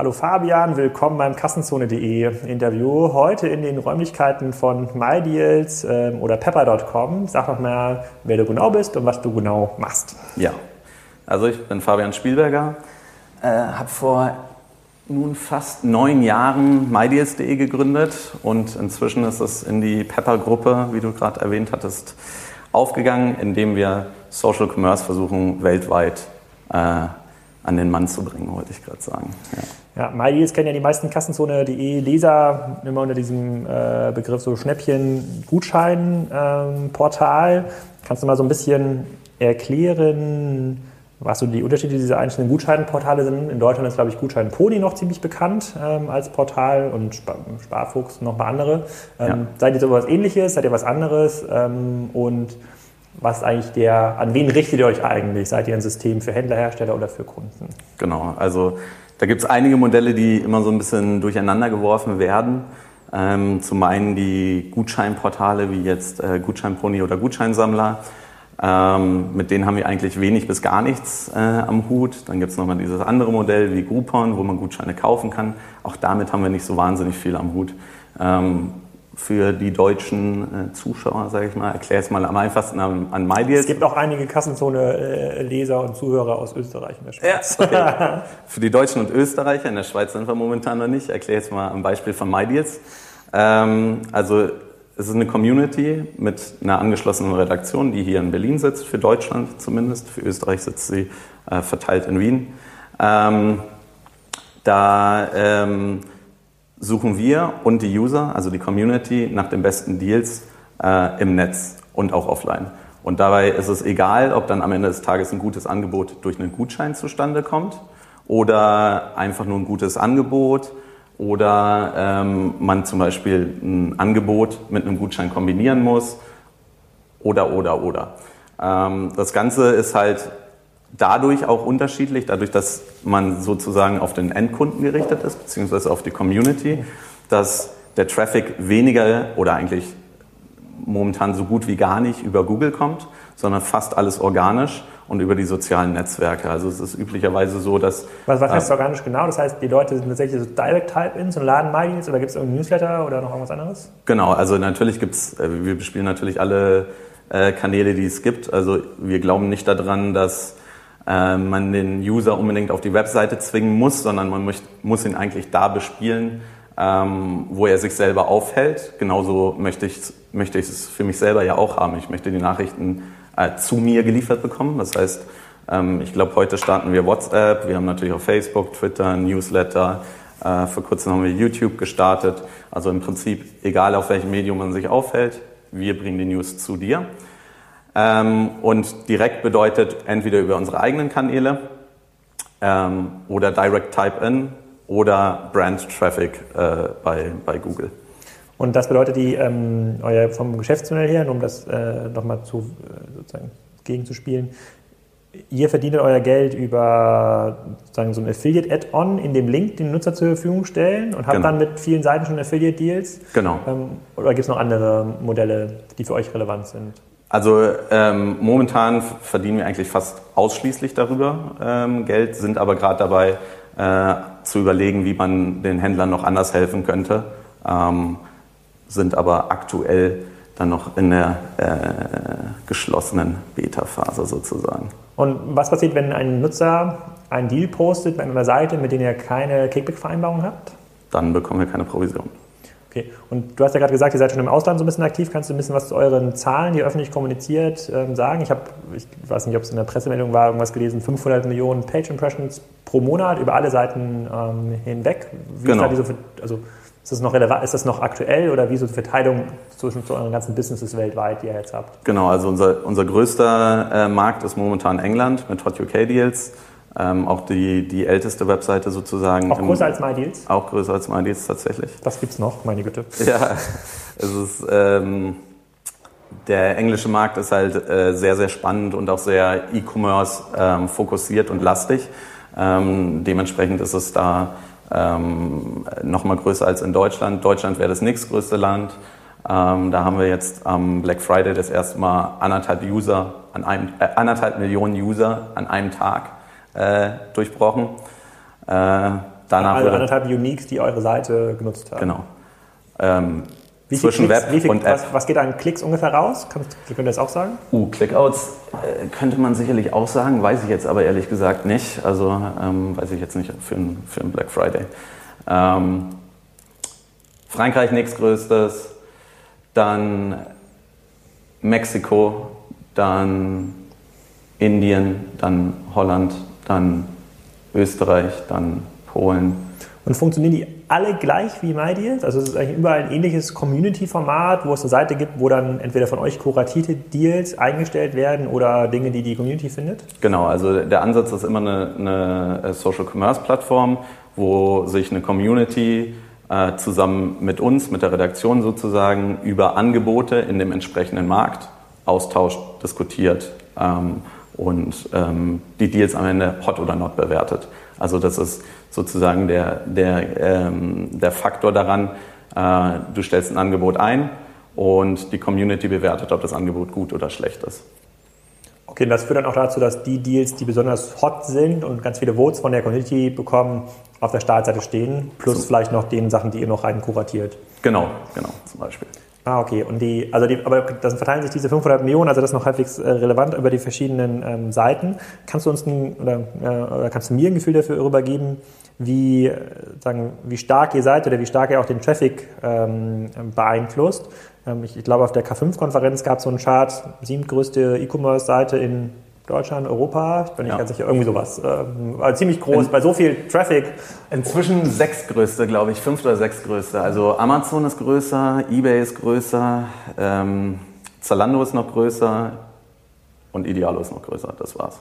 Hallo Fabian, willkommen beim Kassenzone.de Interview. Heute in den Räumlichkeiten von MyDeals ähm, oder Pepper.com. Sag noch mal, wer du genau bist und was du genau machst. Ja, also ich bin Fabian Spielberger, äh, habe vor nun fast neun Jahren MyDeals.de gegründet und inzwischen ist es in die Pepper-Gruppe, wie du gerade erwähnt hattest, aufgegangen, indem wir Social Commerce versuchen, weltweit äh, an den Mann zu bringen, wollte ich gerade sagen. Ja. Ja, MyDeals kennen ja die meisten Kassenzone.de Leser immer unter diesem äh, Begriff so Schnäppchen-Gutschein-Portal. Ähm, Kannst du mal so ein bisschen erklären, was so die Unterschiede dieser einzelnen Gutscheinportale sind? In Deutschland ist, glaube ich, Gutschein Pony noch ziemlich bekannt ähm, als Portal und Spar Sparfuchs noch mal andere. Ähm, ja. Seid ihr so was ähnliches? Seid ihr was anderes? Ähm, und was eigentlich der, an wen richtet ihr euch eigentlich? Seid ihr ein System für Händler, Hersteller oder für Kunden? Genau, also da gibt es einige Modelle, die immer so ein bisschen durcheinander geworfen werden. Ähm, zum einen die Gutscheinportale wie jetzt äh, Gutscheinpony oder Gutscheinsammler. Ähm, mit denen haben wir eigentlich wenig bis gar nichts äh, am Hut. Dann gibt es nochmal dieses andere Modell wie Groupon, wo man Gutscheine kaufen kann. Auch damit haben wir nicht so wahnsinnig viel am Hut. Ähm, für die deutschen äh, Zuschauer, sage ich mal. Erkläre es mal am einfachsten an, an MyDeals. Es gibt auch einige Kassenzone-Leser äh, und Zuhörer aus Österreich in der Schweiz. Ja, okay. für die Deutschen und Österreicher, in der Schweiz sind wir momentan noch nicht. Erkläre es mal am Beispiel von MyDeals. Ähm, also es ist eine Community mit einer angeschlossenen Redaktion, die hier in Berlin sitzt, für Deutschland zumindest. Für Österreich sitzt sie äh, verteilt in Wien. Ähm, da... Ähm, suchen wir und die User, also die Community, nach den besten Deals äh, im Netz und auch offline. Und dabei ist es egal, ob dann am Ende des Tages ein gutes Angebot durch einen Gutschein zustande kommt oder einfach nur ein gutes Angebot oder ähm, man zum Beispiel ein Angebot mit einem Gutschein kombinieren muss oder, oder, oder. Ähm, das Ganze ist halt dadurch auch unterschiedlich, dadurch, dass man sozusagen auf den Endkunden gerichtet ist, beziehungsweise auf die Community, dass der Traffic weniger oder eigentlich momentan so gut wie gar nicht über Google kommt, sondern fast alles organisch und über die sozialen Netzwerke. Also es ist üblicherweise so, dass... Was, was heißt äh, organisch genau? Das heißt, die Leute sind tatsächlich so Direct-Type-Ins und laden MyDeals oder gibt es irgendein Newsletter oder noch irgendwas anderes? Genau, also natürlich gibt es, äh, wir bespielen natürlich alle äh, Kanäle, die es gibt. Also wir glauben nicht daran, dass äh, man den User unbedingt auf die Webseite zwingen muss, sondern man muss, muss ihn eigentlich da bespielen, ähm, wo er sich selber aufhält. Genauso möchte ich, möchte ich es für mich selber ja auch haben. Ich möchte die Nachrichten äh, zu mir geliefert bekommen. Das heißt, ähm, ich glaube, heute starten wir WhatsApp, wir haben natürlich auch Facebook, Twitter, Newsletter. Äh, vor kurzem haben wir YouTube gestartet. Also im Prinzip, egal auf welchem Medium man sich aufhält, wir bringen die News zu dir. Ähm, und direkt bedeutet entweder über unsere eigenen Kanäle ähm, oder Direct Type-In oder Brand Traffic äh, bei, bei Google. Und das bedeutet die, ähm, euer, vom Geschäftsmodell her, um das äh, nochmal zu, äh, sozusagen gegenzuspielen, ihr verdient euer Geld über sozusagen so ein Affiliate-Add-on in dem Link, den Nutzer zur Verfügung stellen und habt genau. dann mit vielen Seiten schon Affiliate-Deals? Genau. Ähm, oder gibt es noch andere Modelle, die für euch relevant sind? Also ähm, momentan verdienen wir eigentlich fast ausschließlich darüber ähm, Geld, sind aber gerade dabei äh, zu überlegen, wie man den Händlern noch anders helfen könnte, ähm, sind aber aktuell dann noch in der äh, geschlossenen Beta-Phase sozusagen. Und was passiert, wenn ein Nutzer einen Deal postet bei einer Seite, mit der ihr keine Kickback-Vereinbarung habt? Dann bekommen wir keine Provision. Okay, und du hast ja gerade gesagt, ihr seid schon im Ausland so ein bisschen aktiv. Kannst du ein bisschen was zu euren Zahlen, die ihr öffentlich kommuniziert, ähm, sagen? Ich habe, ich weiß nicht, ob es in der Pressemeldung war, irgendwas gelesen, 500 Millionen Page Impressions pro Monat über alle Seiten ähm, hinweg. Wie genau. ist, da diese, also, ist das noch relevant, ist das noch aktuell oder wie so die Verteilung zwischen zu euren ganzen Businesses weltweit, die ihr jetzt habt? Genau, also unser, unser größter äh, Markt ist momentan England mit Hot UK Deals. Ähm, auch die, die älteste Webseite sozusagen. Auch größer im, als MyDeals? Auch größer als MyDeals tatsächlich. Das gibt's noch, meine Güte. Ja, es ist, ähm, der englische Markt ist halt äh, sehr, sehr spannend und auch sehr E-Commerce ähm, fokussiert und lastig. Ähm, dementsprechend ist es da ähm, nochmal größer als in Deutschland. Deutschland wäre das nächstgrößte Land. Ähm, da haben wir jetzt am Black Friday das erste Mal anderthalb User an einem, äh, anderthalb Millionen User an einem Tag äh, durchbrochen. Äh, danach also anderthalb Uniques, die eure Seite genutzt haben. genau. Ähm, Wie viel zwischen Klicks, Web wie viel, und App. was, was geht an Klicks ungefähr raus? Kannst, könnt ihr das auch sagen? Uh, Clickouts äh, könnte man sicherlich auch sagen, weiß ich jetzt aber ehrlich gesagt nicht. Also ähm, weiß ich jetzt nicht für einen für einen Black Friday. Ähm, Frankreich nächstgrößtes, dann Mexiko, dann Indien, dann Holland, dann Österreich, dann Polen. Und funktionieren die alle gleich wie MyDeals? Also es ist eigentlich überall ein ähnliches Community-Format, wo es eine Seite gibt, wo dann entweder von euch kuratierte Deals eingestellt werden oder Dinge, die die Community findet? Genau, also der Ansatz ist immer eine, eine Social Commerce Plattform, wo sich eine Community äh, zusammen mit uns, mit der Redaktion sozusagen, über Angebote in dem entsprechenden Markt austauscht, diskutiert ähm, und ähm, die Deals am Ende hot oder not bewertet. Also das ist sozusagen der, der, ähm, der Faktor daran, äh, du stellst ein Angebot ein und die Community bewertet, ob das Angebot gut oder schlecht ist. Okay, und das führt dann auch dazu, dass die Deals, die besonders hot sind und ganz viele Votes von der Community bekommen, auf der Startseite stehen, plus So. vielleicht noch den Sachen, die ihr noch rein kuratiert. Genau, genau, zum Beispiel. Ah, okay. Und die, also die, aber dann verteilen sich diese 500 Millionen, also das ist noch halbwegs äh, relevant über die verschiedenen ähm, Seiten. Kannst du uns ein, oder, äh, oder kannst du mir ein Gefühl dafür rübergeben, wie, äh, sagen, wie stark ihr seid oder wie stark ihr auch den Traffic ähm, beeinflusst? Ähm, ich, ich glaube, auf der K5-Konferenz gab es so einen Chart, siebtgrößte E-Commerce-Seite in Deutschland, Europa, ich bin nicht Ja. ganz sicher, irgendwie sowas. Also ziemlich groß, bei so viel Traffic. Inzwischen sechstgrößte, glaube ich, fünfte oder sechstgrößte. Also Amazon ist größer, eBay ist größer, ähm, Zalando ist noch größer und Idealo ist noch größer. Das war's.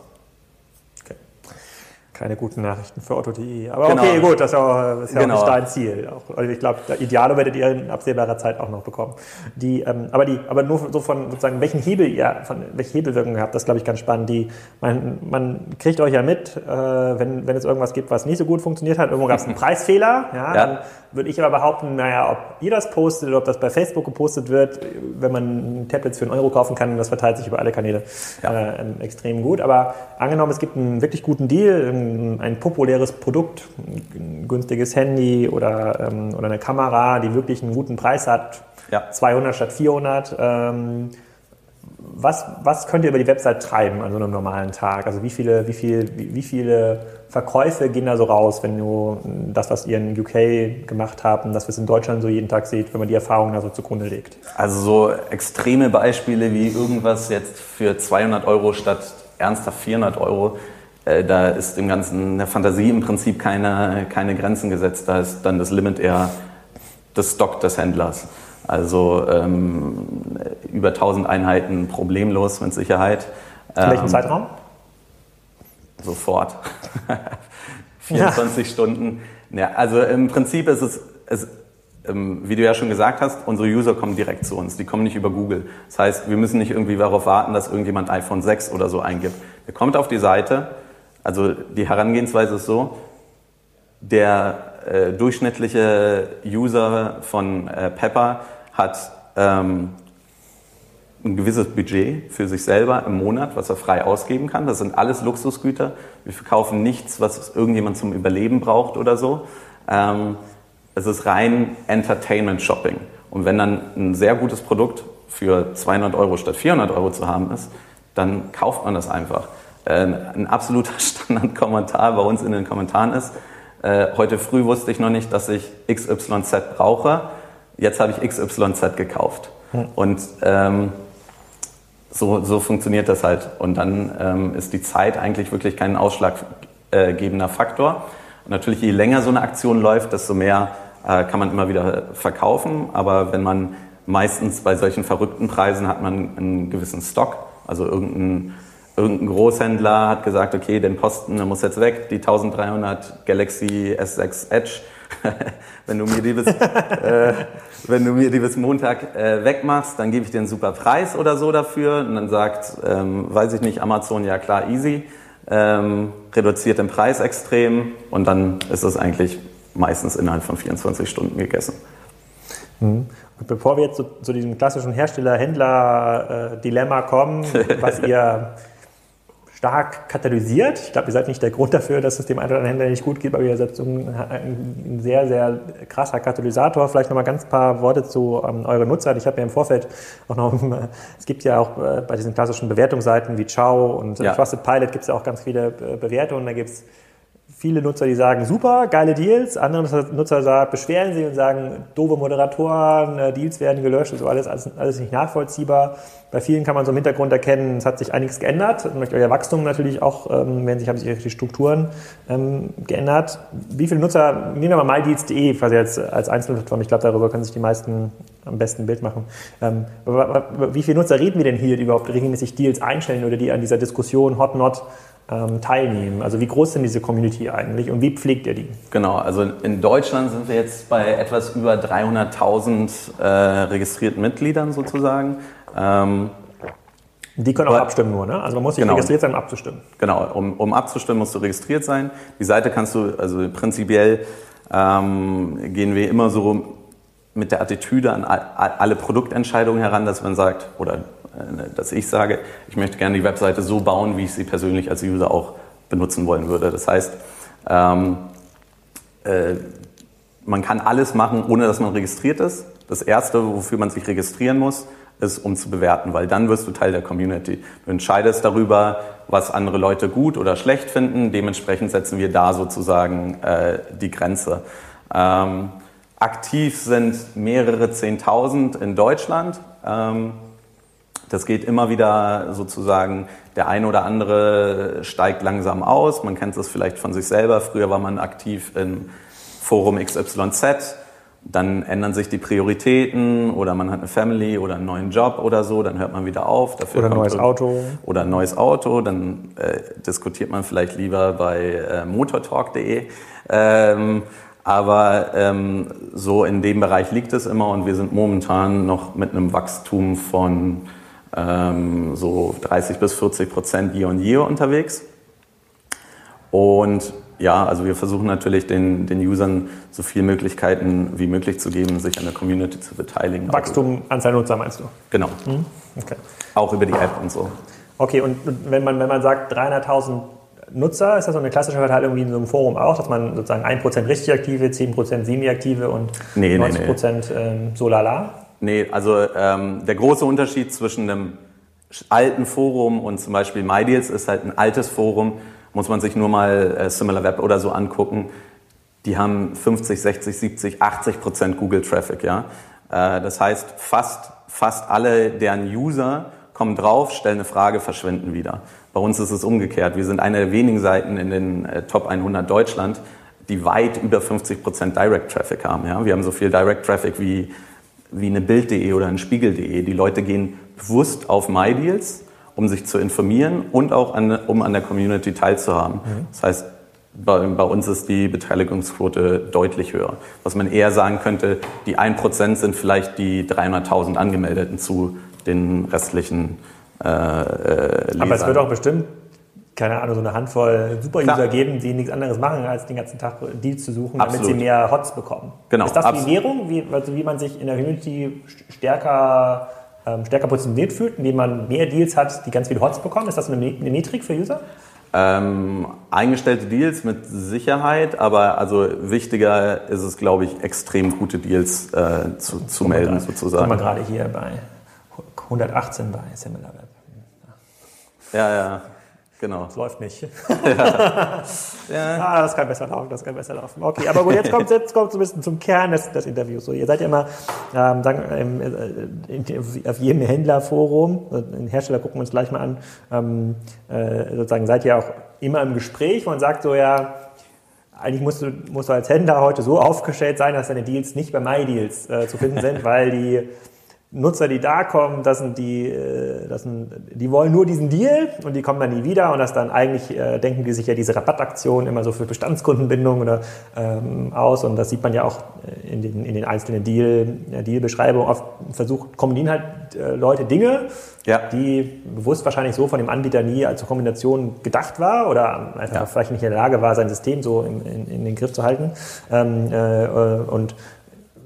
Keine guten Nachrichten für Otto.de. Aber Genau. okay, gut, das ist ja, das ist ja Genau. auch nicht dein Ziel. Auch, also ich glaube, Ideale werdet ihr in absehbarer Zeit auch noch bekommen. Die, ähm, aber, die, aber nur so von sozusagen, welchen Hebel ihr, von welche Hebelwirkung ihr habt, das glaube ich ganz spannend. Die, man, man kriegt euch ja mit, äh, wenn, wenn es irgendwas gibt, was nicht so gut funktioniert hat. Irgendwo gab es einen Preisfehler. Ja, Ja. Dann würde ich aber behaupten, naja, ob ihr das postet oder ob das bei Facebook gepostet wird, wenn man Tablets für einen Euro kaufen kann, das verteilt sich über alle Kanäle Ja. äh, ähm, extrem gut. Aber angenommen, es gibt einen wirklich guten Deal, ein, ein populäres Produkt, ein günstiges Handy oder, ähm, oder eine Kamera, die wirklich einen guten Preis hat, Ja. 200 statt 400. Ähm, was, was könnt ihr über die Website treiben an so einem normalen Tag? Also wie viele, wie, viel, wie, wie viele Verkäufe gehen da so raus, wenn du das, was ihr in UK gemacht habt und das, was in Deutschland so jeden Tag seht, wenn man die Erfahrungen da so zugrunde legt? Also so extreme Beispiele wie irgendwas jetzt für 200 Euro statt ernsthaft 400 Euro, da ist im Ganzen der Fantasie im Prinzip keine, keine Grenzen gesetzt. Da ist dann das Limit eher das Stock des Händlers. Also ähm, über 1000 Einheiten problemlos mit Sicherheit. In welchem Ähm, Zeitraum? Sofort. 24 Stunden. Ja, also im Prinzip ist es, es ähm, wie du ja schon gesagt hast, unsere User kommen direkt zu uns. Die kommen nicht über Google. Das heißt, wir müssen nicht irgendwie darauf warten, dass irgendjemand iPhone 6 oder so eingibt. Der kommt auf die Seite. Also die Herangehensweise ist so, der äh, durchschnittliche User von äh, Pepper hat ähm, ein gewisses Budget für sich selber im Monat, was er frei ausgeben kann. Das sind alles Luxusgüter. Wir verkaufen nichts, was irgendjemand zum Überleben braucht oder so. Ähm, es ist rein Entertainment-Shopping. Und wenn dann ein sehr gutes Produkt für 200 Euro statt 400 Euro zu haben ist, dann kauft man das einfach. Äh, ein absoluter Standardkommentar bei uns in den Kommentaren ist, äh, heute früh wusste ich noch nicht, dass ich XYZ brauche. Jetzt habe ich XYZ gekauft. Und ähm, so, so funktioniert das halt. Und dann ähm, ist die Zeit eigentlich wirklich kein ausschlaggebender Faktor. Und natürlich, je länger so eine Aktion läuft, desto mehr äh, kann man immer wieder verkaufen. Aber wenn man meistens bei solchen verrückten Preisen hat man einen gewissen Stock, also irgendein, irgendein Großhändler hat gesagt, okay, den Posten, der muss jetzt weg, die 1300 Galaxy S6 Edge. wenn du mir die bis, äh, wenn du mir die bis Montag äh, wegmachst, dann gebe ich dir einen super Preis oder so dafür. Und dann sagt, ähm, weiß ich nicht, Amazon, ja klar, easy, ähm, reduziert den Preis extrem und dann ist es eigentlich meistens innerhalb von 24 Stunden gegessen. Und bevor wir jetzt zu, zu diesem klassischen Hersteller-Händler-Dilemma kommen, was ihr stark katalysiert. Ich glaube, ihr seid nicht der Grund dafür, dass es dem einen oder anderen Händler nicht gut geht, aber ihr seid ein, sehr, sehr krasser Katalysator. Vielleicht noch mal ganz paar Worte zu ähm, euren Nutzern. Ich habe ja im Vorfeld auch noch, es gibt ja auch äh, bei diesen klassischen Bewertungsseiten wie Ciao und ja. Trusted Pilot gibt es ja auch ganz viele äh, Bewertungen. Da gibt es viele Nutzer, die sagen, super, geile Deals. Andere Nutzer beschweren sich und sagen, doofe Moderatoren, äh, Deals werden gelöscht, so alles, alles, alles nicht nachvollziehbar. Bei vielen kann man so im Hintergrund erkennen, es hat sich einiges geändert. Und euer Wachstum natürlich auch, ähm, werden sich, haben sich die Strukturen ähm, geändert. Wie viele Nutzer, nehmen wir mal mydeals.de quasi als, als Einzelplattform, ich glaube, darüber können sich die meisten am besten ein Bild machen. Ähm, wie viele Nutzer reden wir denn hier, die überhaupt regelmäßig Deals einstellen oder die an dieser Diskussion Hot Not ähm, teilnehmen? Also wie groß denn diese Community eigentlich und wie pflegt ihr die? Genau, also in Deutschland sind wir jetzt bei etwas über 300.000 äh, registrierten Mitgliedern sozusagen. Ähm, die können auch aber, abstimmen nur, ne? Also man muss sich genau, registriert sein, um abzustimmen. Genau, um, um abzustimmen musst du registriert sein. Die Seite kannst du, also prinzipiell ähm, gehen wir immer so mit der Attitüde an alle Produktentscheidungen heran, dass man sagt, oder dass ich sage, ich möchte gerne die Webseite so bauen, wie ich sie persönlich als User auch benutzen wollen würde. Das heißt, ähm, äh, man kann alles machen, ohne dass man registriert ist. Das Erste, wofür man sich registrieren muss, ist, um zu bewerten, weil dann wirst du Teil der Community. Du entscheidest darüber, was andere Leute gut oder schlecht finden. Dementsprechend setzen wir da sozusagen äh, die Grenze. Ähm, aktiv sind mehrere Zehntausend in Deutschland. Ähm, das geht immer wieder sozusagen, der eine oder andere steigt langsam aus. Man kennt das vielleicht von sich selber. Früher war man aktiv im Forum XYZ. Dann ändern sich die Prioritäten oder man hat eine Family oder einen neuen Job oder so, dann hört man wieder auf. Dafür oder ein neues Auto. Oder ein neues Auto, dann äh, diskutiert man vielleicht lieber bei äh, motortalk.de. Ähm, aber ähm, so in dem Bereich liegt es immer und wir sind momentan noch mit einem Wachstum von ähm, so 30 bis 40 Prozent year on year unterwegs. Und ja, also wir versuchen natürlich den, den Usern so viele Möglichkeiten wie möglich zu geben, sich an der Community zu beteiligen. Wachstum, Anzahl Nutzer meinst du? Genau. Mhm. Okay. Auch über die App und so. Okay, und wenn man, wenn man sagt 300.000 Nutzer, ist das so eine klassische Verteilung wie in so einem Forum auch, dass man sozusagen 1% richtig aktive, 10% semi-aktive und nee, 90% nee, nee. Ähm, so lala? Nee, also ähm, der große Unterschied zwischen einem alten Forum und zum Beispiel MyDeals ist halt ein altes Forum, muss man sich nur mal äh, SimilarWeb oder so angucken. Die haben 50, 60, 70, 80 Prozent Google-Traffic, ja. Äh, das heißt, fast, fast alle deren User kommen drauf, stellen eine Frage, verschwinden wieder. Bei uns ist es umgekehrt. Wir sind eine der wenigen Seiten in den äh, Top 100 Deutschland, die weit über 50 Prozent Direct Traffic haben. Ja? Wir haben so viel Direct Traffic wie wie eine Bild.de oder ein Spiegel.de. Die Leute gehen bewusst auf MyDeals, um sich zu informieren und auch an, um an der Community teilzuhaben. Mhm. Das heißt, bei, bei, uns ist die Beteiligungsquote deutlich höher. Was man eher sagen könnte, die 1% sind vielleicht die 300.000 Angemeldeten zu den restlichen äh, Lesern. Aber es wird auch bestimmt keine Ahnung, so eine Handvoll Super-User geben, die nichts anderes machen, als den ganzen Tag Deals zu suchen, Absolut. damit sie mehr Hots bekommen. Genau. Ist das Absolut. die Währung, wie, also wie man sich in der Community stärker, ähm, stärker positioniert fühlt, indem man mehr Deals hat, die ganz viele Hots bekommen? Ist das eine, eine Metrik für User? Ähm, eingestellte Deals mit Sicherheit, aber also wichtiger ist es, glaube ich, extrem gute Deals äh, zu, zu melden, grad, sozusagen. Guck mal gerade hier bei 118 bei SimilarWeb. Ja, ja. Genau. Es läuft nicht. Ja. ja. Ah, das kann besser laufen, das kann besser laufen. Okay, aber gut, jetzt kommt jetzt kommt so ein bisschen zum Kern des, des Interviews. So, ihr seid ja immer ähm, sagen, äh, auf jedem Händlerforum, den Hersteller gucken wir uns gleich mal an, ähm, äh, sozusagen seid ihr auch immer im Gespräch. Man sagt so, ja, eigentlich musst du, musst du als Händler heute so aufgestellt sein, dass deine Deals nicht bei MyDeals äh, zu finden sind, weil die Nutzer, die da kommen, das sind die, äh, das sind, die wollen nur diesen Deal und die kommen dann nie wieder und das dann eigentlich äh, denken die sich ja diese Rabattaktion immer so für Bestandskundenbindung oder ähm, aus und das sieht man ja auch äh, in den, in den einzelnen Deal, Dealbeschreibungen. Oft versucht, kombinieren halt äh, Leute Dinge, ja. die bewusst wahrscheinlich so von dem Anbieter nie als Kombination gedacht war oder einfach ja. vielleicht nicht in der Lage war, sein System so in, in, in den Griff zu halten. Ähm, äh, und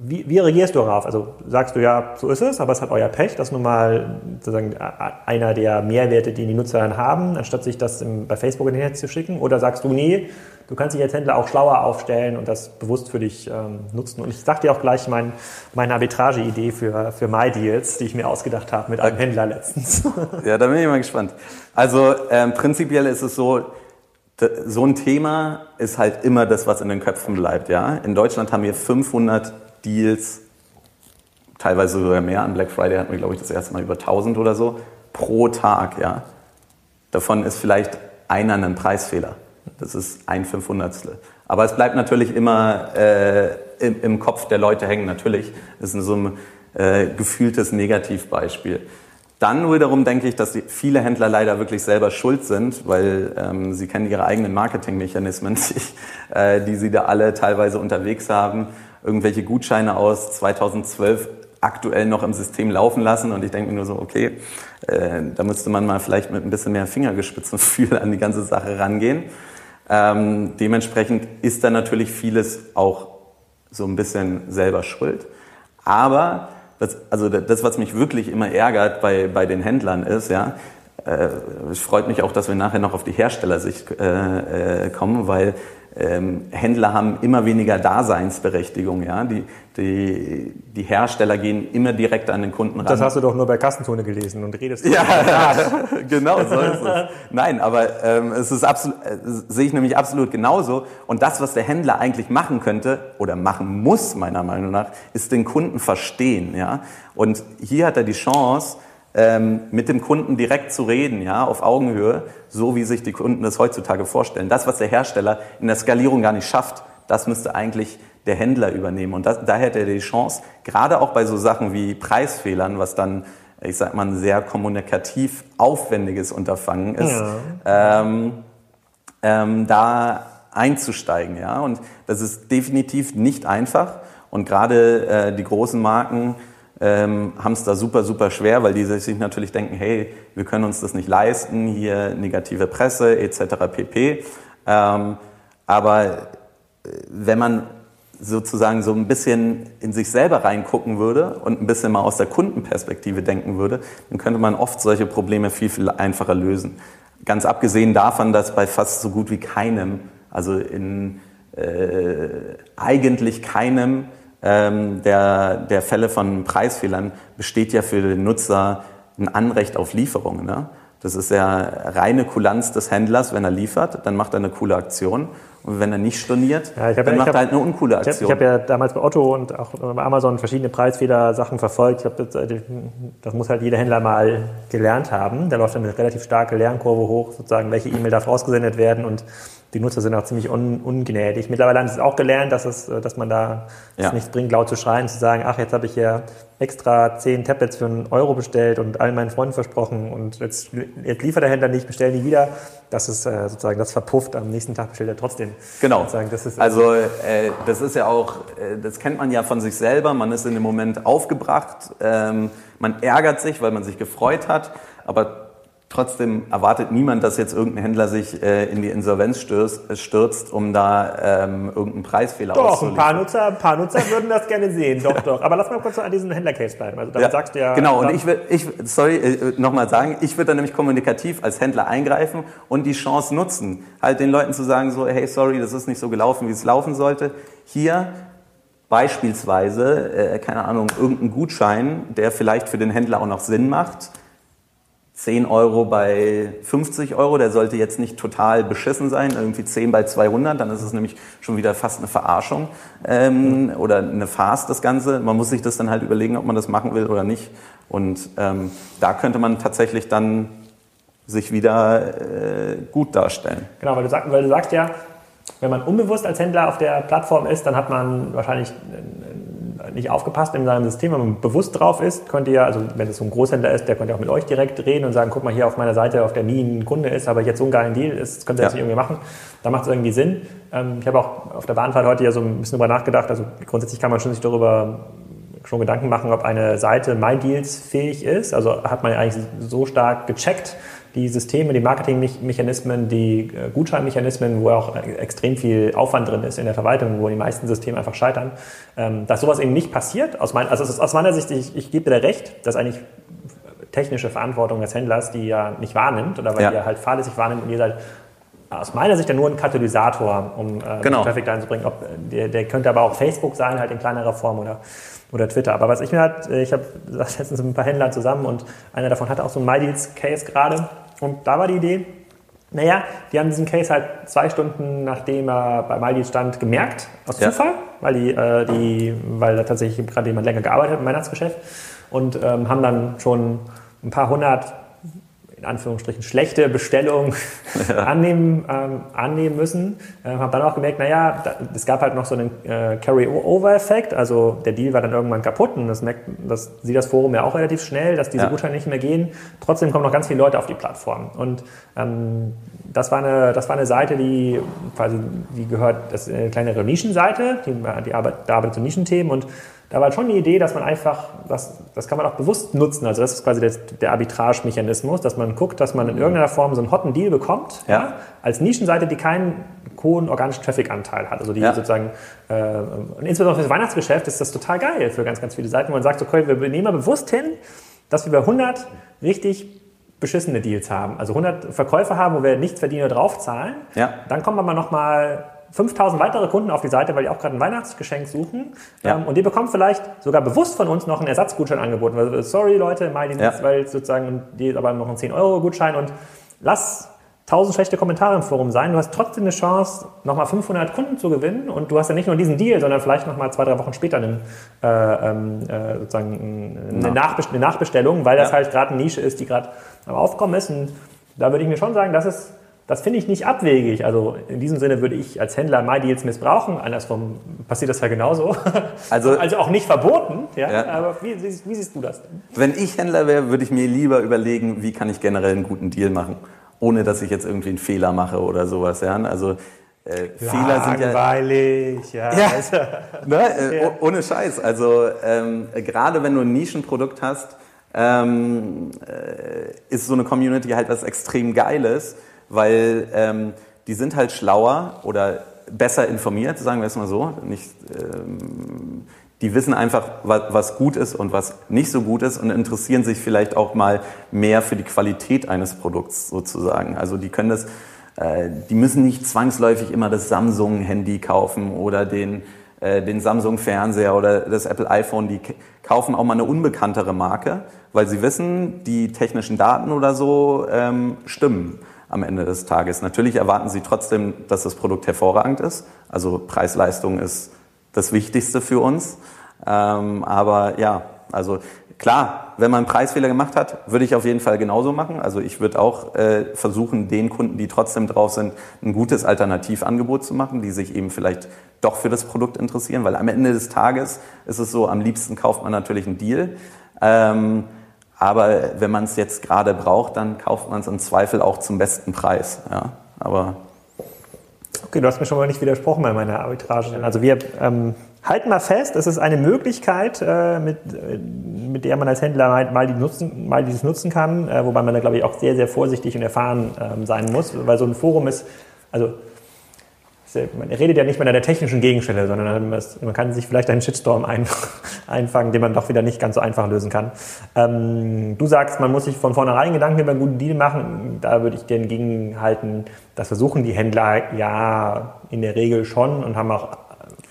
wie, wie reagierst du darauf? Also sagst du ja, so ist es, aber es hat euer Pech, das ist nun mal sozusagen einer der Mehrwerte, die die Nutzer dann haben, anstatt sich das im, bei Facebook in den Netz zu schicken? Oder sagst du, nee, du kannst dich als Händler auch schlauer aufstellen und das bewusst für dich ähm, nutzen? Und ich sag dir auch gleich mein, meine Arbitrage-Idee für, für MyDeals, die ich mir ausgedacht habe mit einem Händler letztens. Ja, da bin ich mal gespannt. Also ähm, prinzipiell ist es so, so ein Thema ist halt immer das, was in den Köpfen bleibt. Ja? In Deutschland haben wir 500 Deals, teilweise sogar mehr. An Black Friday hatten wir, glaube ich, das erste Mal über 1000 oder so pro Tag. Ja? Davon ist vielleicht einer ein Preisfehler. Das ist ein Fünfhundertstel. Aber es bleibt natürlich immer äh, im, im, Kopf der Leute hängen. Natürlich das ist so ein äh, gefühltes Negativbeispiel. Dann wiederum denke ich, dass viele Händler leider wirklich selber schuld sind, weil ähm, sie kennen ihre eigenen Marketingmechanismen, die, äh, die sie da alle teilweise unterwegs haben. Irgendwelche Gutscheine aus 2012 aktuell noch im System laufen lassen und ich denke mir nur so, okay, äh, da müsste man mal vielleicht mit ein bisschen mehr Fingergespitzengefühl an die ganze Sache rangehen. Ähm, dementsprechend ist da natürlich vieles auch so ein bisschen selber schuld. Aber das, also das, was mich wirklich immer ärgert bei, bei den Händlern ist, ja, äh, es freut mich auch, dass wir nachher noch auf die Herstellersicht äh, äh, kommen, weil ähm, Händler haben immer weniger Daseinsberechtigung. Ja? Die, die, die Hersteller gehen immer direkt an den Kunden ran. Das hast du doch nur bei Kassenzone gelesen und redest. Ja, genau, so ist es. Nein, aber ähm, es ist absolut, äh, sehe ich nämlich absolut genauso. Und das, was der Händler eigentlich machen könnte oder machen muss, meiner Meinung nach, ist den Kunden verstehen. Ja? Und hier hat er die Chance, ähm, mit dem Kunden direkt zu reden, ja, auf Augenhöhe, so wie sich die Kunden das heutzutage vorstellen. Das, was der Hersteller in der Skalierung gar nicht schafft, das müsste eigentlich der Händler übernehmen. Und das, da hätte er die Chance, gerade auch bei so Sachen wie Preisfehlern, was dann, ich sag mal, ein sehr kommunikativ aufwendiges Unterfangen ist, ja. ähm, ähm, da einzusteigen. Ja? Und das ist definitiv nicht einfach. Und gerade äh, die großen Marken, ähm, haben es da super, super schwer, weil die sich natürlich denken, hey, wir können uns das nicht leisten, hier negative Presse etc. pp. Ähm, aber äh, wenn man sozusagen so ein bisschen in sich selber reingucken würde und ein bisschen mal aus der Kundenperspektive denken würde, dann könnte man oft solche Probleme viel, viel einfacher lösen. Ganz abgesehen davon, dass bei fast so gut wie keinem, also in äh, eigentlich keinem der, der Fälle von Preisfehlern besteht ja für den Nutzer ein Anrecht auf Lieferung. Ne? Das ist ja reine Kulanz des Händlers, wenn er liefert, dann macht er eine coole Aktion. Und wenn er nicht storniert, ja, dann ja, macht er halt eine uncoole Aktion. Ich habe hab ja damals bei Otto und auch bei Amazon verschiedene Preisfehler-Sachen verfolgt. Das, äh, das, muss halt jeder Händler mal gelernt haben. Da läuft dann eine relativ starke Lernkurve hoch, sozusagen, welche E-Mail darf rausgesendet werden und die Nutzer sind auch ziemlich un, ungnädig. Mittlerweile haben sie es auch gelernt, dass, es, äh, dass man da ja. nichts bringt, laut zu schreien, zu sagen, ach, jetzt habe ich hier extra zehn Tablets für einen Euro bestellt und allen meinen Freunden versprochen und jetzt, jetzt liefert der Händler nicht, bestellen die wieder. Das ist äh, sozusagen, das verpufft, am nächsten Tag bestellt er trotzdem. Genau. Das ist, also äh, das ist ja auch, äh, das kennt man ja von sich selber, man ist in dem Moment aufgebracht, ähm, man ärgert sich, weil man sich gefreut hat, aber Trotzdem erwartet niemand, dass jetzt irgendein Händler sich äh, in die Insolvenz stürzt, stürzt um da ähm, irgendeinen Preisfehler Doch, ein paar Nutzer, ein paar Nutzer würden das gerne sehen, doch, doch. Aber lass mal kurz an diesem Händlercase bleiben. Also damit ja, sagst du ja. Genau, und ich will, ich, sorry, äh, nochmal sagen, ich würde dann nämlich kommunikativ als Händler eingreifen und die Chance nutzen, halt den Leuten zu sagen, so, hey, sorry, das ist nicht so gelaufen, wie es laufen sollte. Hier beispielsweise, äh, keine Ahnung, irgendein Gutschein, der vielleicht für den Händler auch noch Sinn macht 10 Euro bei 50 Euro, der sollte jetzt nicht total beschissen sein, irgendwie 10 bei 200, dann ist es nämlich schon wieder fast eine Verarschung ähm, oder eine Farce das Ganze. Man muss sich das dann halt überlegen, ob man das machen will oder nicht. Und ähm, da könnte man tatsächlich dann sich wieder äh, gut darstellen. Genau, weil du, sag, weil du sagst ja, wenn man unbewusst als Händler auf der Plattform ist, dann hat man wahrscheinlich nicht aufgepasst in seinem System, wenn man bewusst drauf ist, könnt ihr, also wenn es so ein Großhändler ist, der könnte auch mit euch direkt reden und sagen, guck mal hier auf meiner Seite, auf der nie ein Kunde ist, aber jetzt so einen geilen Deal ist, könnt ihr das ja. nicht irgendwie machen. Da macht es irgendwie Sinn. Ähm, ich habe auch auf der Bahnfahrt heute ja so ein bisschen drüber nachgedacht, also grundsätzlich kann man schon sich darüber schon Gedanken machen, ob eine Seite MyDeals fähig ist. Also hat man eigentlich so stark gecheckt, die Systeme, die Marketingmechanismen, die äh, Gutscheinmechanismen, wo auch extrem viel Aufwand drin ist in der Verwaltung, wo die meisten Systeme einfach scheitern, ähm, dass sowas eben nicht passiert. Aus mein, also aus meiner Sicht, ich, ich gebe dir recht, dass eigentlich technische Verantwortung des Händlers, die ja nicht wahrnimmt oder weil ja. ihr halt fahrlässig wahrnimmt und ihr seid aus meiner Sicht ja nur ein Katalysator, um äh, genau. Traffic einzubringen. Ob, der, der, könnte aber auch Facebook sein, halt in kleinerer Form oder, oder Twitter. Aber was ich mir halt, ich habe letztens mit ein paar Händlern zusammen und einer davon hatte auch so einen MyDeals-Case gerade. Und da war die Idee, naja, die haben diesen Case halt zwei Stunden nachdem er bei MyDeals stand gemerkt, aus ja. Zufall, weil, die, äh, die, weil da tatsächlich gerade jemand länger gearbeitet hat im Weihnachtsgeschäft und ähm, haben dann schon ein paar hundert in Anführungsstrichen schlechte Bestellung ja. annehmen, ähm, annehmen müssen. Äh, habe dann auch gemerkt, naja, da, es gab halt noch so einen äh, Carry-Over-Effekt. Also der Deal war dann irgendwann kaputt und das, merkt, das sieht das Forum ja auch relativ schnell, dass diese ja. Gutscheine nicht mehr gehen. Trotzdem kommen noch ganz viele Leute auf die Plattform. Und ähm, das, war eine, das war eine Seite, die quasi, die gehört, das ist eine kleinere Nischenseite, die, die arbeitet, da arbeitet zu Nischenthemen und da war schon die Idee, dass man einfach, das, das kann man auch bewusst nutzen. Also das ist quasi der, der Arbitrage-Mechanismus, dass man guckt, dass man in irgendeiner Form so einen hotten Deal bekommt, ja. ja als Nischenseite, die keinen hohen organischen Traffic-Anteil hat. Also die ja. sozusagen, äh, und insbesondere für das Weihnachtsgeschäft ist das total geil für ganz, ganz viele Seiten, wo man sagt, okay, wir nehmen mal bewusst hin, dass wir bei 100 richtig beschissene Deals haben. Also 100 Verkäufer haben, wo wir nichts verdienen oder draufzahlen. Ja. Dann kommen wir mal nochmal 5000 weitere Kunden auf die Seite, weil die auch gerade ein Weihnachtsgeschenk suchen. Ja. Ähm, und die bekommen vielleicht sogar bewusst von uns noch einen Ersatzgutschein angeboten. Also, sorry Leute, Miley, ja. weil sozusagen die aber noch einen 10-Euro-Gutschein und lass 1000 schlechte Kommentare im Forum sein. Du hast trotzdem eine Chance, nochmal 500 Kunden zu gewinnen und du hast ja nicht nur diesen Deal, sondern vielleicht nochmal zwei, drei Wochen später einen, äh, ähm, äh, sozusagen eine, Nachbest eine, Nachbestellung, weil das ja. halt gerade eine Nische ist, die gerade am Aufkommen ist. Und da würde ich mir schon sagen, das ist das finde ich nicht abwegig. Also in diesem Sinne würde ich als Händler MyDeals missbrauchen. Andersrum passiert das ja genauso. Also, also auch nicht verboten. Ja? ja. Aber wie, wie, wie, siehst du das? Wenn ich Händler wäre, würde ich mir lieber überlegen, wie kann ich generell einen guten Deal machen, ohne dass ich jetzt irgendwie einen Fehler mache oder sowas. Ja? Also äh, Fehler sind ja. Langweilig, ja. ja. Also, ne, äh. Ohne Scheiß. Also ähm, gerade wenn du ein Nischenprodukt hast, ähm, äh, ist so eine Community halt was extrem Geiles weil ähm, die sind halt schlauer oder besser informiert, sagen wir es mal so. Nicht, ähm, die wissen einfach, was, gut ist und was nicht so gut ist und interessieren sich vielleicht auch mal mehr für die Qualität eines Produkts sozusagen. Also die können das, äh, die müssen nicht zwangsläufig immer das Samsung-Handy kaufen oder den, äh, den Samsung-Fernseher oder das Apple iPhone. Die kaufen auch mal eine unbekanntere Marke, weil sie wissen, die technischen Daten oder so ähm, stimmen am Ende des Tages. Natürlich erwarten Sie trotzdem, dass das Produkt hervorragend ist. Also Preis-Leistung ist das Wichtigste für uns. Ähm, aber ja, also klar, wenn man einen Preisfehler gemacht hat, würde ich auf jeden Fall genauso machen. Also ich würde auch äh, versuchen, den Kunden, die trotzdem drauf sind, ein gutes Alternativangebot zu machen, die sich eben vielleicht doch für das Produkt interessieren, weil am Ende des Tages ist es so, am liebsten kauft man natürlich einen Deal. Ähm, aber wenn man es jetzt gerade braucht, dann kauft man es im Zweifel auch zum besten Preis. Ja, aber Okay, du hast mir schon mal nicht widersprochen bei meiner Arbitrage. Also wir ähm, halten mal fest, es ist eine Möglichkeit, äh, mit, äh, mit der man als Händler mal, mal, die nutzen, mal dieses nutzen kann, äh, wobei man da, glaube ich, auch sehr, sehr vorsichtig und erfahren ähm, sein muss, weil so ein Forum ist, also man redet ja nicht mehr an der technischen Gegenstelle, sondern man kann sich vielleicht einen Shitstorm ein, einfangen, den man doch wieder nicht ganz so einfach lösen kann. Ähm, du sagst, man muss sich von vornherein Gedanken über einen guten Deal machen. Da würde ich dir entgegenhalten, das versuchen die Händler ja in der Regel schon und haben auch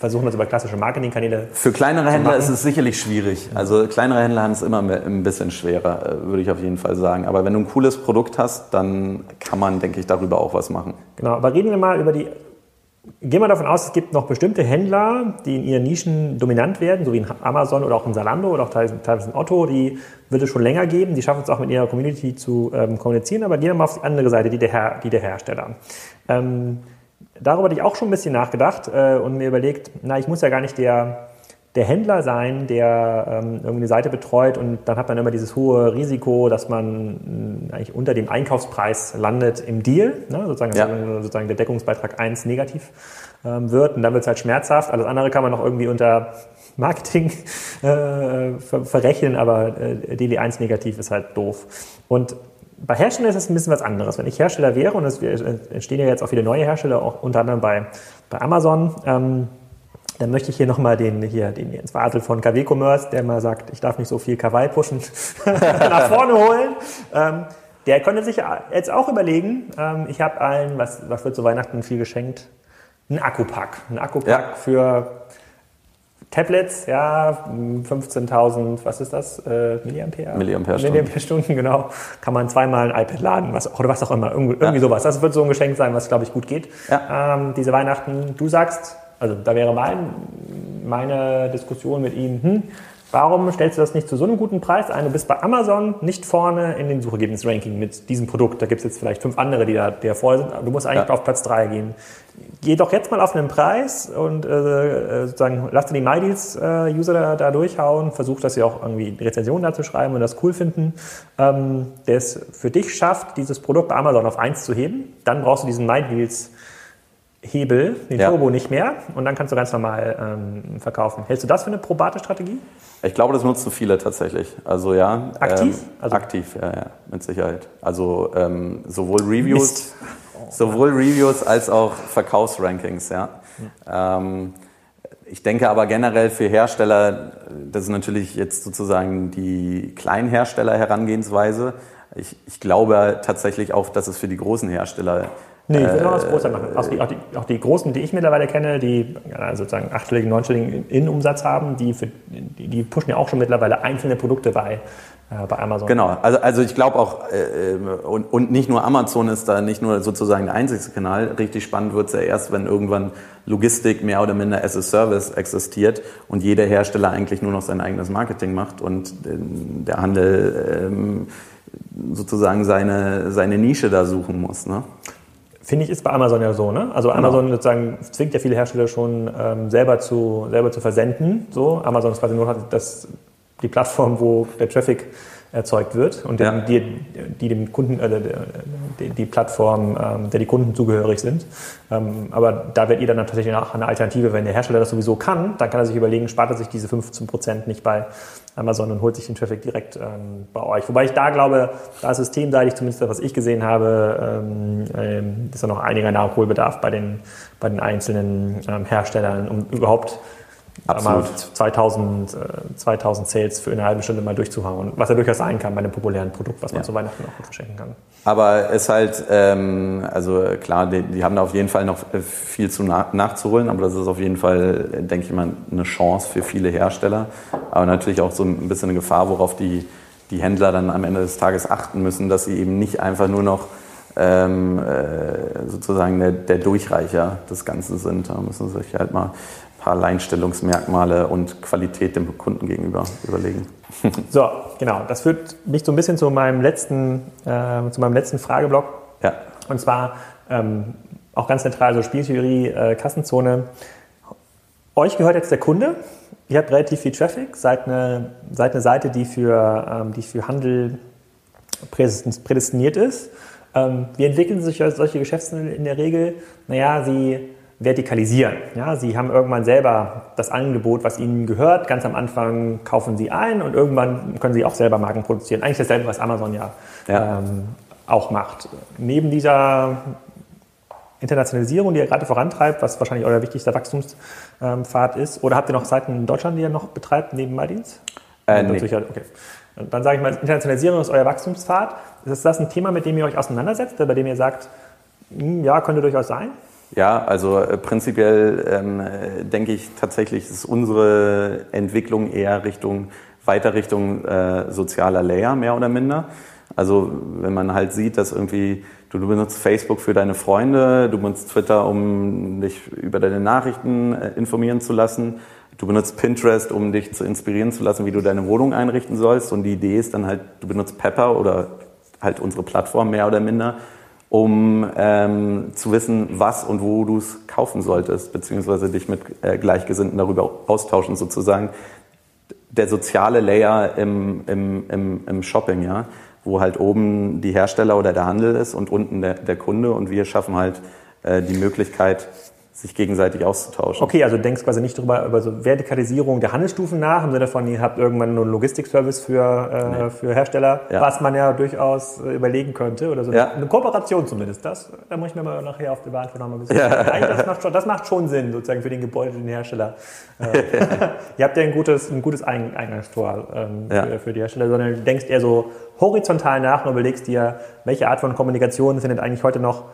versuchen das über klassische Marketingkanäle. Für kleinere Händler ist es sicherlich schwierig. Also kleinere Händler haben es immer ein bisschen schwerer, äh, würde ich auf jeden Fall sagen. Aber wenn du ein cooles Produkt hast, dann kann man, denke ich, darüber auch was machen. Genau, aber reden wir mal über die Gehen wir davon aus, es gibt noch bestimmte Händler, die in ihren Nischen dominant werden, so wie in Amazon oder auch in Zalando oder auch teilweise in Otto, die wird es schon länger geben, die schaffen es auch mit ihrer Community zu ähm, kommunizieren, aber gehen wir mal auf die andere Seite, die der, Her die der Hersteller. Ähm, darüber hatte ich auch schon ein bisschen nachgedacht äh, und mir überlegt, na, ich muss ja gar nicht der der Händler sein, der ähm, irgendwie eine Seite betreut und dann hat man immer dieses hohe Risiko, dass man äh, eigentlich unter dem Einkaufspreis landet im Deal, ne? sozusagen, ja. sozusagen der Deckungsbeitrag 1 negativ ähm, wird und dann wird es halt schmerzhaft. Alles andere kann man noch irgendwie unter Marketing äh, ver verrechnen, aber äh, DD1 negativ ist halt doof. Und bei Herstellern ist es ein bisschen was anderes. Wenn ich Hersteller wäre, und es entstehen ja jetzt auch viele neue Hersteller, auch unter anderem bei, bei Amazon, ähm, dann möchte ich hier nochmal den, hier, den Jens Basel von KW Commerce, der mal sagt, ich darf nicht so viel Kawaii pushen, nach vorne holen. Ähm, der könnte sich jetzt auch überlegen, ähm, ich habe allen, was, was wird zu Weihnachten viel geschenkt? Ein Akkupack. Ein Akkupack ja. für Tablets, ja, 15.000, was ist das? Äh, Milliampere? Milliampere-Stunden. Milliampere-Stunden, genau. Kann man zweimal ein iPad laden, was, oder was auch immer. Irgendwie, ja. irgendwie sowas. Das wird so ein Geschenk sein, was, glaube ich, gut geht. Ja. Ähm, diese Weihnachten, du sagst, also da wäre mein, meine Diskussion mit ihm, hm, warum stellst du das nicht zu so einem guten Preis ein? Du bist bei Amazon nicht vorne in den Suchergebnis-Ranking mit diesem Produkt. Da gibt es jetzt vielleicht fünf andere, die da, die da vorne sind. Du musst eigentlich ja. auf Platz drei gehen. Geh doch jetzt mal auf einen Preis und äh, sozusagen lass dir die MyDeals-User äh, da, da, durchhauen. Versuch, dass sie auch irgendwie Rezensionen dazu schreiben und das cool finden. Ähm, der es für dich schafft, dieses Produkt bei Amazon auf eins zu heben. Dann brauchst du diesen MyDeals Hebel, den ja. Turbo nicht mehr und dann kannst du ganz normal ähm, verkaufen. Hältst du das für eine probate Strategie? Ich glaube, das nutzen viele tatsächlich. Also ja. Aktiv? Ähm, also aktiv, ja, ja, mit Sicherheit. Also ähm, sowohl Reviews, sowohl Reviews als auch Verkaufsrankings, ja. Mhm. ich denke aber generell für Hersteller, das ist natürlich jetzt sozusagen die Kleinhersteller Herangehensweise. Ich, ich glaube tatsächlich auch, dass es für die großen Hersteller Nee, ich würde noch was größer machen. Auch die, auch, die, auch die, großen, die ich mittlerweile kenne, die sozusagen achtstelligen, neunstelligen Innenumsatz haben, die, für, die, die, pushen ja auch schon mittlerweile einzelne Produkte bei, äh, bei Amazon. Genau, also, also ich glaube auch, äh, und, und nicht nur Amazon ist da nicht nur sozusagen der einzige Kanal, richtig spannend wird es ja erst, wenn irgendwann Logistik mehr oder minder as a Service existiert und jeder Hersteller eigentlich nur noch sein eigenes Marketing macht und äh, der Handel ähm, sozusagen seine, seine Nische da suchen muss. Ne? Finde ich, ist bei Amazon ja so. Ne? Also genau. Amazon genau. sozusagen zwingt ja viele Hersteller schon ähm, selber, zu, selber zu versenden. So. Amazon ist quasi nur das, die Plattform, wo der Traffic erzeugt wird und ja. die, die, dem Kunden, äh, die, die Plattform, ähm, der die Kunden zugehörig sind. Ähm, aber da wird ihr dann tatsächlich auch eine Alternative, wenn der Hersteller das sowieso kann, dann kann er sich überlegen, spart er sich diese 15 Prozent nicht bei Amazon und holt sich den Traffic direkt ähm, bei euch. Wobei ich da glaube, da ist systemseitig, zumindest das, was ich gesehen habe, ähm, ähm, ist da noch einiger Nachholbedarf bei den, bei den einzelnen ähm, Herstellern, um überhaupt Absolut. 2000, 2000 äh, Sales für eine halbe Stunde mal durchzuhauen, was ja durchaus sein kann bei einem populären Produkt, was man ja. zu Weihnachten auch gut verschenken kann. Aber es ist halt, ähm, also klar, die, die, haben da auf jeden Fall noch äh, viel zu nach, nachzuholen, aber das ist auf jeden Fall, denke ich mal, eine Chance für viele Hersteller, aber natürlich auch so ein bisschen eine Gefahr, worauf die, die Händler dann am Ende des Tages achten müssen, dass sie eben nicht einfach nur noch ähm, äh, sozusagen der, der Durchreicher des Ganzen sind. Da müssen sie sich halt mal paar Alleinstellungsmerkmale und Qualität dem Kunden gegenüber überlegen. So, genau. Das führt mich so ein bisschen zu meinem letzten, äh, zu meinem letzten Frageblock. Ja. Und zwar ähm, auch ganz neutral, so Spieltheorie, äh, Kassenzone. Euch gehört jetzt der Kunde. Ihr habt relativ viel Traffic, seid eine, seid eine Seite, die für, ähm, die für Handel prädestiniert ist. Ähm, wie entwickeln sich solche Geschäftsmodelle in der Regel? Naja, sie vertikalisieren. Ja, sie haben irgendwann selber das Angebot, was ihnen gehört. Ganz am Anfang kaufen sie ein und irgendwann können sie auch selber Marken produzieren. Eigentlich dasselbe, was Amazon ja, ja. Ähm, auch macht. Neben dieser Internationalisierung, die ihr gerade vorantreibt, was wahrscheinlich euer wichtigster Wachstumspfad ist, oder habt ihr noch Seiten in Deutschland, die ihr noch betreibt, neben MyDeals? Äh, nee. Okay. Dann sage ich mal, Internationalisierung ist euer Wachstumspfad. Ist das ein Thema, mit dem ihr euch auseinandersetzt, bei dem ihr sagt, hm, ja, könnte durchaus sein? Ja, also äh, prinzipiell ähm, denke ich tatsächlich, ist unsere Entwicklung eher Richtung, weiter Richtung äh, sozialer Layer, mehr oder minder. Also wenn man halt sieht, dass irgendwie du, du benutzt Facebook für deine Freunde, du benutzt Twitter, um dich über deine Nachrichten äh, informieren zu lassen, du benutzt Pinterest, um dich zu inspirieren zu lassen, wie du deine Wohnung einrichten sollst. Und die Idee ist dann halt, du benutzt Pepper oder halt unsere Plattform mehr oder minder, um ähm, zu wissen, was und wo du es kaufen solltest, beziehungsweise dich mit äh, Gleichgesinnten darüber austauschen sozusagen. Der soziale Layer im, im, im, im Shopping, ja, wo halt oben die Hersteller oder der Handel ist und unten der, der Kunde und wir schaffen halt äh, die Möglichkeit, sich gegenseitig auszutauschen. Okay, also denkst quasi nicht darüber, über so Vertikalisierung der Handelsstufen nach, im Sinne von, ihr habt irgendwann nur einen Logistikservice für, äh, nee. für Hersteller, ja. was man ja durchaus äh, überlegen könnte, oder so ja. eine Kooperation zumindest. Das, da muss ich mir mal nachher auf der Bahn noch mal ein bisschen. Ja. Das, macht schon, das macht schon Sinn, sozusagen für den Gebäude, den Hersteller. Äh, ihr habt ja ein gutes, ein gutes Eingangstor ähm, für, für die Hersteller, sondern du denkst eher so horizontal nach und überlegst dir, welche Art von Kommunikation findet eigentlich heute noch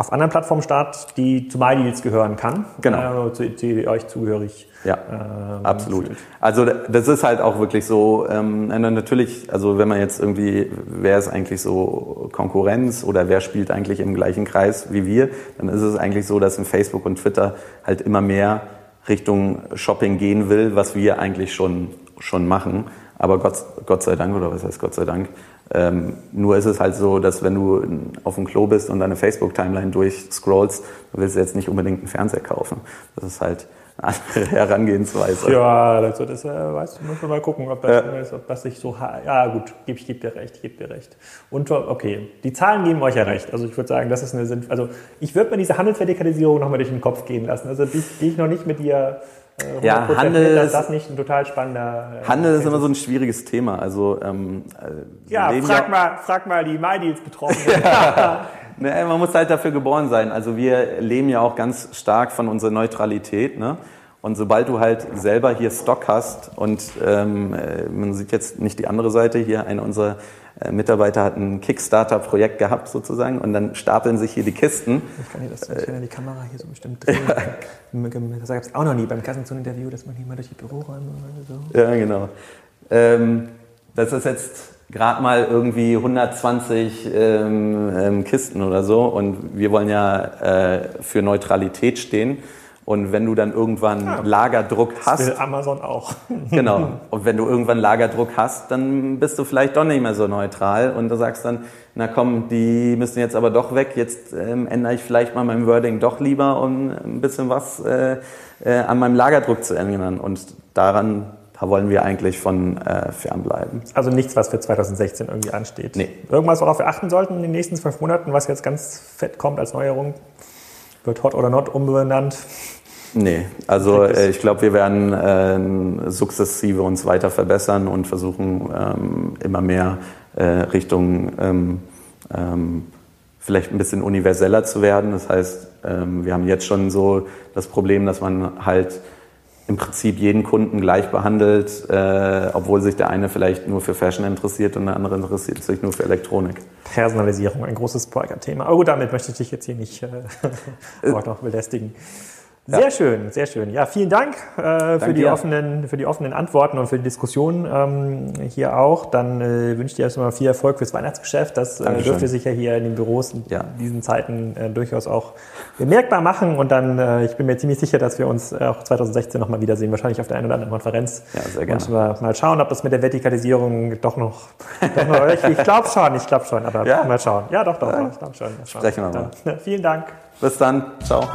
auf anderen Plattformen statt, die zu MyDeals gehören kann. Genau. Äh, zu, zu euch zugehörig. Ja, ähm, absolut. Fühlt. Also das ist halt auch wirklich so, ähm, natürlich, also wenn man jetzt irgendwie, wer ist eigentlich so Konkurrenz oder wer spielt eigentlich im gleichen Kreis wie wir, dann ist es eigentlich so, dass in Facebook und Twitter halt immer mehr Richtung Shopping gehen will, was wir eigentlich schon, schon machen. Aber Gott, Gott sei Dank, oder was heißt Gott sei Dank, ähm, nur ist es halt so, dass wenn du auf dem Klo bist und deine Facebook-Timeline durchscrollst, du willst jetzt nicht unbedingt einen Fernseher kaufen. Das ist halt eine andere Herangehensweise. Ja, das, das äh, weißt du, muss man mal gucken, ob das, ja. ob das sich so. Ja, gut, ich gebe geb dir recht, ich gebe dir recht. Und okay, die Zahlen geben euch ja recht. Also ich würde sagen, das ist eine Also ich würde mir diese Handelsvertikalisierung nochmal durch den Kopf gehen lassen. Also die, die ich noch nicht mit dir ja, Handel ist das nicht ein total spannender. Äh, Handel ist immer so ein schwieriges Thema. Also ähm, äh, ja, frag mal, frag mal die MyDeals Betroffenen. ja. ne, man muss halt dafür geboren sein. Also wir leben ja auch ganz stark von unserer Neutralität. Ne? Und sobald du halt selber hier Stock hast und ähm, man sieht jetzt nicht die andere Seite hier, eine unserer äh, Mitarbeiter hat ein Kickstarter-Projekt gehabt sozusagen und dann stapeln sich hier die Kisten. Ich kann, hier das, ja die Kamera hier so bestimmt drehen. Das gab es auch noch nie beim Kassenzone-Interview, dass man hier mal durch die Büroräume so. Ja, genau. Ähm, das ist jetzt gerade mal irgendwie 120 ähm, ähm, Kisten oder so und wir wollen ja äh, für Neutralität stehen. Und wenn du dann irgendwann ja, Lagerdruck hast. Will Amazon auch. genau. Und wenn du irgendwann Lagerdruck hast, dann bist du vielleicht doch nicht mehr so neutral und du sagst dann, na komm, die müssen jetzt aber doch weg. Jetzt ähm, ändere ich vielleicht mal mein Wording doch lieber, um ein bisschen was äh, äh, an meinem Lagerdruck zu ändern. Und daran, da wollen wir eigentlich von äh, fernbleiben. Also nichts, was für 2016 irgendwie ansteht. Nee. Irgendwas, worauf wir achten sollten in den nächsten zwölf Monaten, was jetzt ganz fett kommt als Neuerung, wird Hot oder Not umbenannt. Nee, also äh, ich glaube, wir werden äh, sukzessive uns weiter verbessern und versuchen ähm, immer mehr äh, Richtung ähm, ähm, vielleicht ein bisschen universeller zu werden. Das heißt, ähm, wir haben jetzt schon so das Problem, dass man halt im Prinzip jeden Kunden gleich behandelt, äh, obwohl sich der eine vielleicht nur für Fashion interessiert und der andere interessiert sich nur für Elektronik. Personalisierung, ein großes Thema. Aber gut, damit möchte ich dich jetzt hier nicht äh, auch noch belästigen. Sehr ja. schön, sehr schön. Ja, vielen Dank äh, für, die offenen, für die offenen Antworten und für die Diskussion ähm, hier auch. Dann äh, wünsche ich dir erstmal viel Erfolg fürs Weihnachtsgeschäft. Das äh, dürfte sich ja hier in den Büros in ja. diesen Zeiten äh, durchaus auch bemerkbar machen. Und dann, äh, ich bin mir ziemlich sicher, dass wir uns auch 2016 nochmal wiedersehen, wahrscheinlich auf der einen oder anderen Konferenz. Ja, sehr gerne. Und wir mal schauen, ob das mit der Vertikalisierung doch noch, doch noch ich, ich glaube schon, ich glaube schon, aber ja? mal schauen. Ja, doch, doch, ja. ich glaube schon. Sprechen wir mal. Dann, vielen Dank. Bis dann. Ciao.